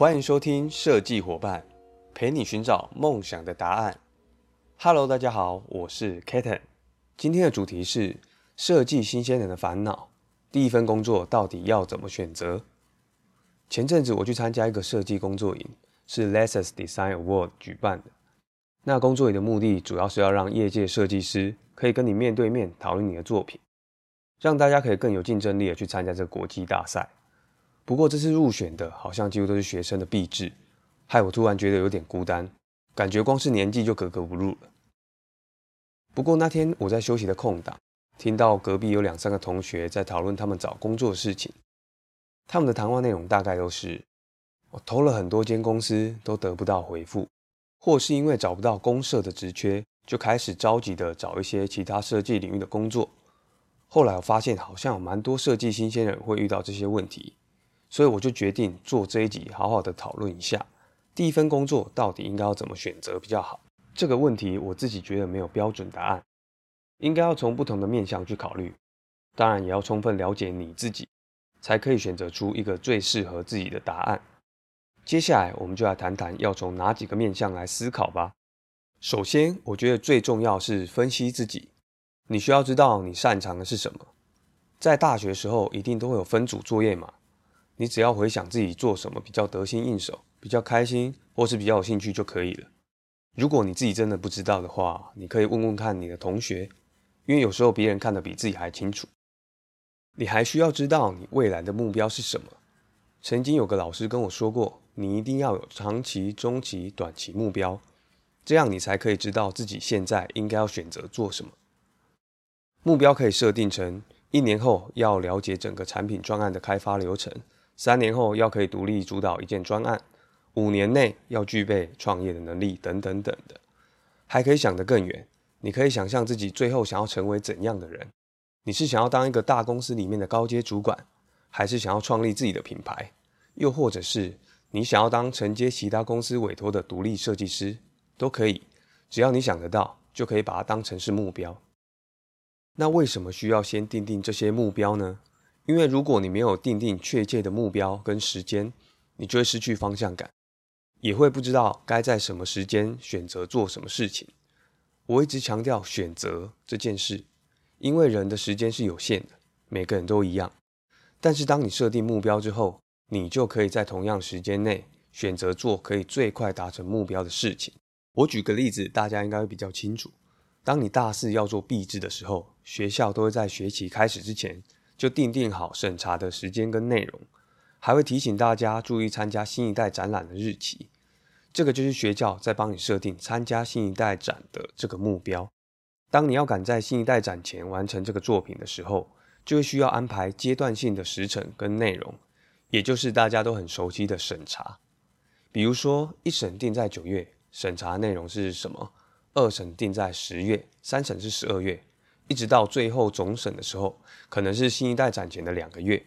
欢迎收听设计伙伴，陪你寻找梦想的答案。Hello，大家好，我是 Katen。今天的主题是设计新鲜人的烦恼。第一份工作到底要怎么选择？前阵子我去参加一个设计工作营，是 Lexus Design Award 举办的。那工作营的目的主要是要让业界设计师可以跟你面对面讨论你的作品，让大家可以更有竞争力的去参加这个国际大赛。不过这次入选的好像几乎都是学生的毕制，害我突然觉得有点孤单，感觉光是年纪就格格不入了。不过那天我在休息的空档，听到隔壁有两三个同学在讨论他们找工作的事情，他们的谈话内容大概都是：我投了很多间公司都得不到回复，或是因为找不到公社的职缺，就开始着急的找一些其他设计领域的工作。后来我发现好像有蛮多设计新鲜人会遇到这些问题。所以我就决定做这一集，好好的讨论一下，第一份工作到底应该要怎么选择比较好。这个问题我自己觉得没有标准答案，应该要从不同的面向去考虑。当然也要充分了解你自己，才可以选择出一个最适合自己的答案。接下来我们就来谈谈要从哪几个面向来思考吧。首先，我觉得最重要是分析自己，你需要知道你擅长的是什么。在大学时候一定都会有分组作业嘛。你只要回想自己做什么比较得心应手、比较开心，或是比较有兴趣就可以了。如果你自己真的不知道的话，你可以问问看你的同学，因为有时候别人看得比自己还清楚。你还需要知道你未来的目标是什么。曾经有个老师跟我说过，你一定要有长期、中期、短期目标，这样你才可以知道自己现在应该要选择做什么。目标可以设定成一年后要了解整个产品专案的开发流程。三年后要可以独立主导一件专案，五年内要具备创业的能力，等等等的，还可以想得更远。你可以想象自己最后想要成为怎样的人？你是想要当一个大公司里面的高阶主管，还是想要创立自己的品牌？又或者是你想要当承接其他公司委托的独立设计师？都可以，只要你想得到，就可以把它当成是目标。那为什么需要先定定这些目标呢？因为如果你没有定定确切的目标跟时间，你就会失去方向感，也会不知道该在什么时间选择做什么事情。我一直强调选择这件事，因为人的时间是有限的，每个人都一样。但是当你设定目标之后，你就可以在同样时间内选择做可以最快达成目标的事情。我举个例子，大家应该会比较清楚。当你大四要做毕制的时候，学校都会在学期开始之前。就定定好审查的时间跟内容，还会提醒大家注意参加新一代展览的日期。这个就是学校在帮你设定参加新一代展的这个目标。当你要赶在新一代展前完成这个作品的时候，就会需要安排阶段性的时程跟内容，也就是大家都很熟悉的审查。比如说，一审定在九月，审查内容是什么？二审定在十月，三审是十二月。一直到最后总审的时候，可能是新一代展前的两个月，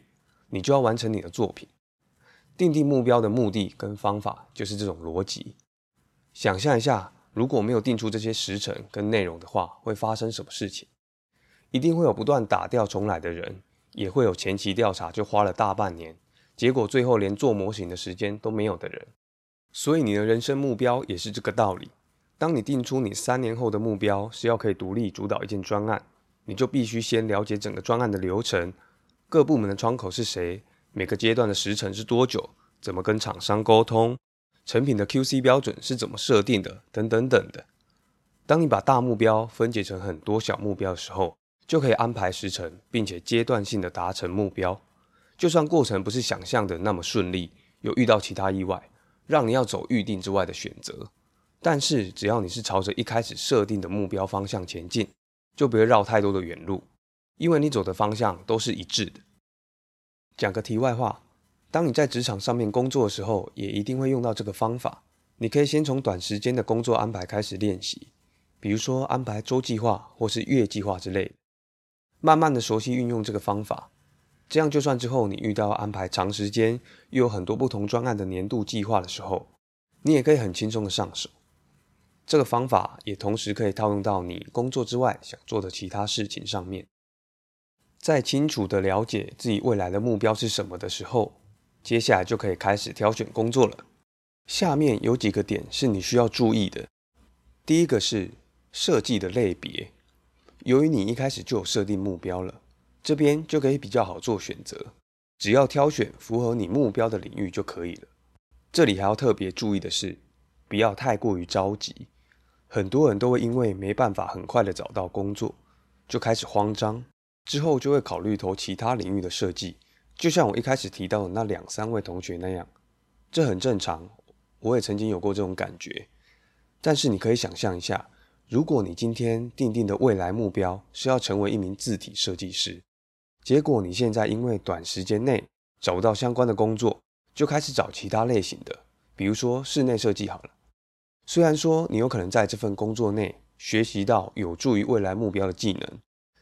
你就要完成你的作品。定定目标的目的跟方法就是这种逻辑。想象一下，如果没有定出这些时程跟内容的话，会发生什么事情？一定会有不断打掉重来的人，也会有前期调查就花了大半年，结果最后连做模型的时间都没有的人。所以你的人生目标也是这个道理。当你定出你三年后的目标是要可以独立主导一件专案。你就必须先了解整个专案的流程，各部门的窗口是谁，每个阶段的时程是多久，怎么跟厂商沟通，成品的 QC 标准是怎么设定的，等等等的。当你把大目标分解成很多小目标的时候，就可以安排时程，并且阶段性的达成目标。就算过程不是想象的那么顺利，有遇到其他意外，让你要走预定之外的选择，但是只要你是朝着一开始设定的目标方向前进。就不会绕太多的远路，因为你走的方向都是一致的。讲个题外话，当你在职场上面工作的时候，也一定会用到这个方法。你可以先从短时间的工作安排开始练习，比如说安排周计划或是月计划之类的，慢慢的熟悉运用这个方法。这样就算之后你遇到安排长时间又有很多不同专案的年度计划的时候，你也可以很轻松的上手。这个方法也同时可以套用到你工作之外想做的其他事情上面。在清楚的了解自己未来的目标是什么的时候，接下来就可以开始挑选工作了。下面有几个点是你需要注意的。第一个是设计的类别，由于你一开始就有设定目标了，这边就可以比较好做选择，只要挑选符合你目标的领域就可以了。这里还要特别注意的是，不要太过于着急。很多人都会因为没办法很快的找到工作，就开始慌张，之后就会考虑投其他领域的设计。就像我一开始提到的那两三位同学那样，这很正常。我也曾经有过这种感觉，但是你可以想象一下，如果你今天定定的未来目标是要成为一名字体设计师，结果你现在因为短时间内找不到相关的工作，就开始找其他类型的，比如说室内设计好了。虽然说你有可能在这份工作内学习到有助于未来目标的技能，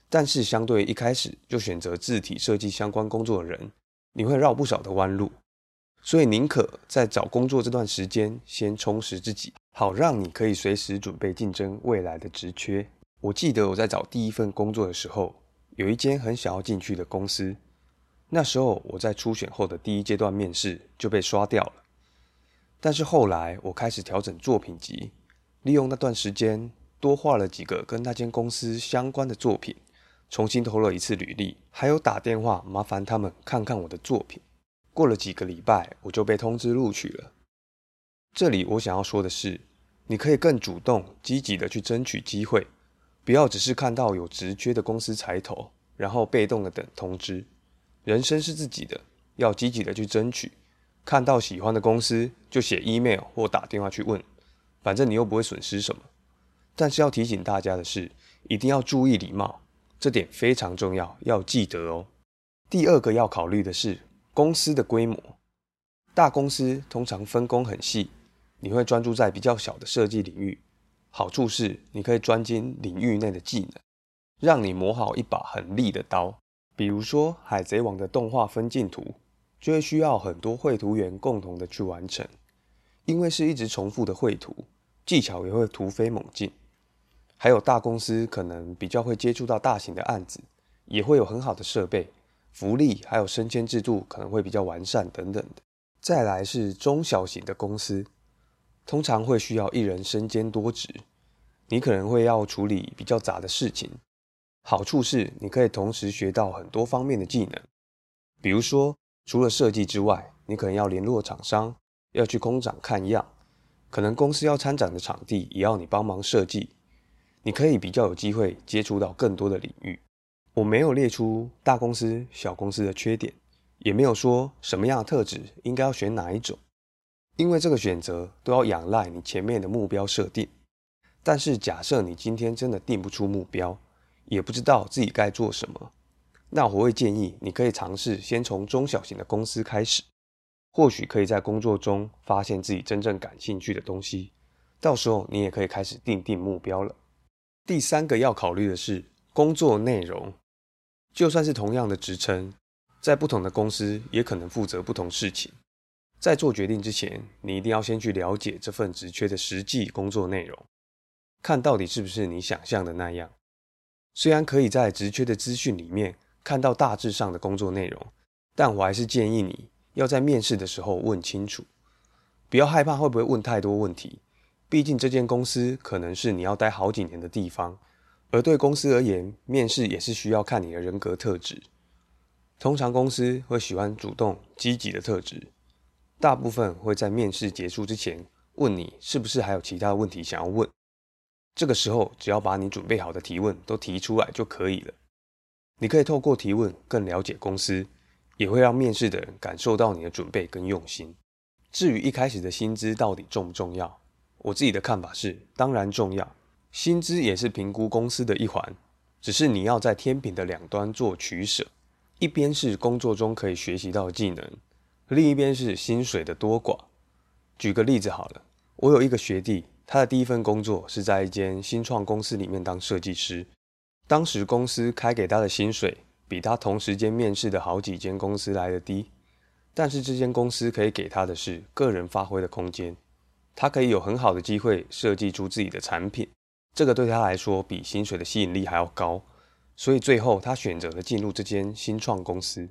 但是相对一开始就选择字体设计相关工作的人，你会绕不少的弯路。所以，宁可在找工作这段时间先充实自己，好让你可以随时准备竞争未来的职缺。我记得我在找第一份工作的时候，有一间很想要进去的公司，那时候我在初选后的第一阶段面试就被刷掉了。但是后来我开始调整作品集，利用那段时间多画了几个跟那间公司相关的作品，重新投了一次履历，还有打电话麻烦他们看看我的作品。过了几个礼拜，我就被通知录取了。这里我想要说的是，你可以更主动、积极的去争取机会，不要只是看到有职缺的公司才投，然后被动的等通知。人生是自己的，要积极的去争取。看到喜欢的公司就写 email 或打电话去问，反正你又不会损失什么。但是要提醒大家的是，一定要注意礼貌，这点非常重要，要记得哦。第二个要考虑的是。公司的规模，大公司通常分工很细，你会专注在比较小的设计领域。好处是你可以专精领域内的技能，让你磨好一把很利的刀。比如说《海贼王》的动画分镜图，就会需要很多绘图员共同的去完成，因为是一直重复的绘图，技巧也会突飞猛进。还有大公司可能比较会接触到大型的案子，也会有很好的设备。福利还有升迁制度可能会比较完善等等的。再来是中小型的公司，通常会需要一人身兼多职，你可能会要处理比较杂的事情。好处是你可以同时学到很多方面的技能，比如说除了设计之外，你可能要联络厂商，要去工厂看样，可能公司要参展的场地也要你帮忙设计。你可以比较有机会接触到更多的领域。我没有列出大公司、小公司的缺点，也没有说什么样的特质应该要选哪一种，因为这个选择都要仰赖你前面的目标设定。但是假设你今天真的定不出目标，也不知道自己该做什么，那我会建议你可以尝试先从中小型的公司开始，或许可以在工作中发现自己真正感兴趣的东西，到时候你也可以开始定定目标了。第三个要考虑的是工作内容。就算是同样的职称，在不同的公司也可能负责不同事情。在做决定之前，你一定要先去了解这份职缺的实际工作内容，看到底是不是你想象的那样。虽然可以在职缺的资讯里面看到大致上的工作内容，但我还是建议你要在面试的时候问清楚，不要害怕会不会问太多问题。毕竟这间公司可能是你要待好几年的地方。而对公司而言，面试也是需要看你的人格特质。通常公司会喜欢主动积极的特质，大部分会在面试结束之前问你是不是还有其他问题想要问。这个时候，只要把你准备好的提问都提出来就可以了。你可以透过提问更了解公司，也会让面试的人感受到你的准备跟用心。至于一开始的薪资到底重不重要，我自己的看法是，当然重要。薪资也是评估公司的一环，只是你要在天平的两端做取舍，一边是工作中可以学习到技能，另一边是薪水的多寡。举个例子好了，我有一个学弟，他的第一份工作是在一间新创公司里面当设计师，当时公司开给他的薪水比他同时间面试的好几间公司来的低，但是这间公司可以给他的是个人发挥的空间，他可以有很好的机会设计出自己的产品。这个对他来说比薪水的吸引力还要高，所以最后他选择了进入这间新创公司。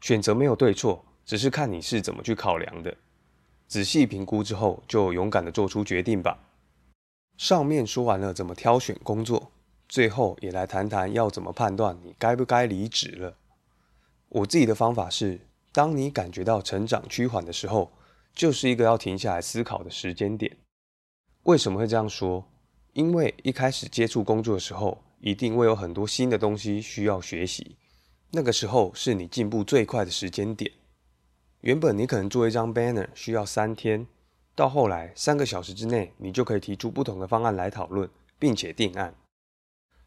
选择没有对错，只是看你是怎么去考量的。仔细评估之后，就勇敢的做出决定吧。上面说完了怎么挑选工作，最后也来谈谈要怎么判断你该不该离职了。我自己的方法是，当你感觉到成长趋缓的时候，就是一个要停下来思考的时间点。为什么会这样说？因为一开始接触工作的时候，一定会有很多新的东西需要学习，那个时候是你进步最快的时间点。原本你可能做一张 banner 需要三天，到后来三个小时之内，你就可以提出不同的方案来讨论，并且定案。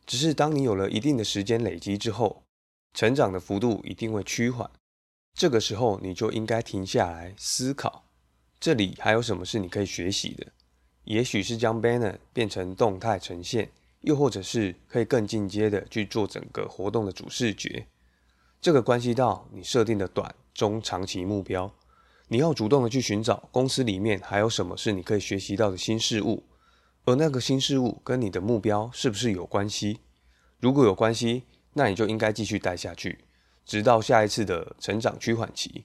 只是当你有了一定的时间累积之后，成长的幅度一定会趋缓，这个时候你就应该停下来思考，这里还有什么是你可以学习的？也许是将 banner 变成动态呈现，又或者是可以更进阶的去做整个活动的主视觉。这个关系到你设定的短。中长期目标，你要主动的去寻找公司里面还有什么是你可以学习到的新事物，而那个新事物跟你的目标是不是有关系？如果有关系，那你就应该继续带下去，直到下一次的成长趋缓期。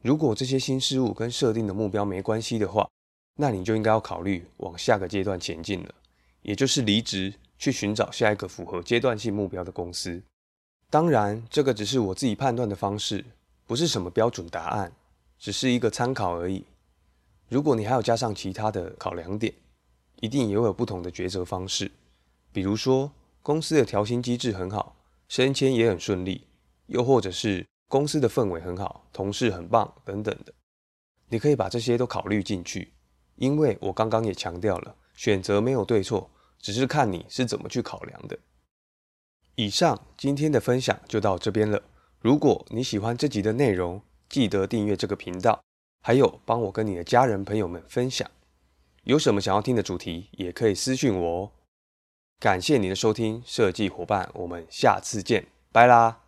如果这些新事物跟设定的目标没关系的话，那你就应该要考虑往下个阶段前进了，也就是离职，去寻找下一个符合阶段性目标的公司。当然，这个只是我自己判断的方式。不是什么标准答案，只是一个参考而已。如果你还要加上其他的考量点，一定也有不同的抉择方式。比如说，公司的调薪机制很好，升迁也很顺利；又或者是公司的氛围很好，同事很棒等等的。你可以把这些都考虑进去，因为我刚刚也强调了，选择没有对错，只是看你是怎么去考量的。以上今天的分享就到这边了。如果你喜欢这集的内容，记得订阅这个频道，还有帮我跟你的家人朋友们分享。有什么想要听的主题，也可以私讯我哦。感谢你的收听，设计伙伴，我们下次见，拜啦。